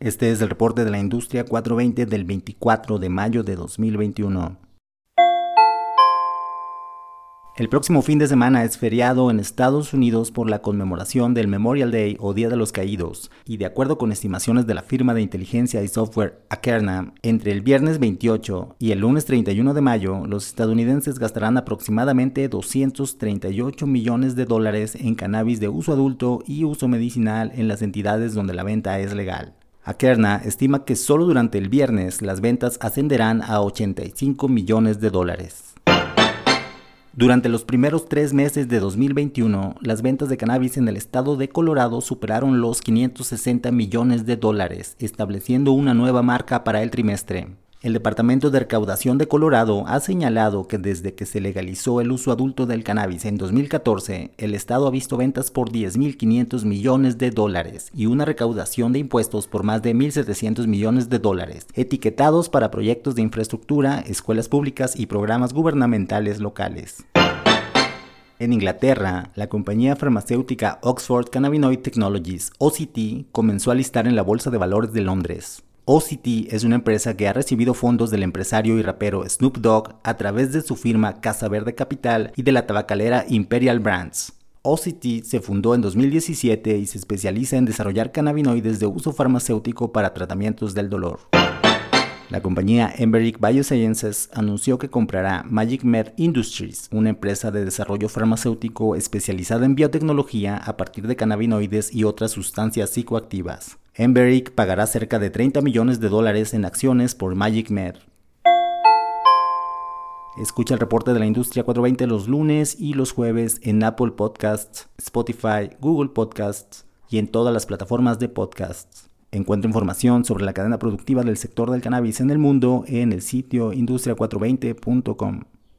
Este es el reporte de la industria 420 del 24 de mayo de 2021. El próximo fin de semana es feriado en Estados Unidos por la conmemoración del Memorial Day o Día de los Caídos, y de acuerdo con estimaciones de la firma de inteligencia y software Akerna, entre el viernes 28 y el lunes 31 de mayo, los estadounidenses gastarán aproximadamente 238 millones de dólares en cannabis de uso adulto y uso medicinal en las entidades donde la venta es legal. Akerna estima que solo durante el viernes las ventas ascenderán a 85 millones de dólares. Durante los primeros tres meses de 2021, las ventas de cannabis en el estado de Colorado superaron los 560 millones de dólares, estableciendo una nueva marca para el trimestre. El Departamento de Recaudación de Colorado ha señalado que desde que se legalizó el uso adulto del cannabis en 2014, el estado ha visto ventas por 10.500 millones de dólares y una recaudación de impuestos por más de 1.700 millones de dólares, etiquetados para proyectos de infraestructura, escuelas públicas y programas gubernamentales locales. En Inglaterra, la compañía farmacéutica Oxford Cannabinoid Technologies, OCT, comenzó a listar en la Bolsa de Valores de Londres. OCT es una empresa que ha recibido fondos del empresario y rapero Snoop Dogg a través de su firma Casa Verde Capital y de la tabacalera Imperial Brands. OCT se fundó en 2017 y se especializa en desarrollar cannabinoides de uso farmacéutico para tratamientos del dolor. La compañía Emberic Biosciences anunció que comprará Magic Med Industries, una empresa de desarrollo farmacéutico especializada en biotecnología a partir de cannabinoides y otras sustancias psicoactivas. Emberic pagará cerca de 30 millones de dólares en acciones por Magic Med. Escucha el reporte de la industria 420 los lunes y los jueves en Apple Podcasts, Spotify, Google Podcasts y en todas las plataformas de podcasts. Encuentra información sobre la cadena productiva del sector del cannabis en el mundo en el sitio industria420.com.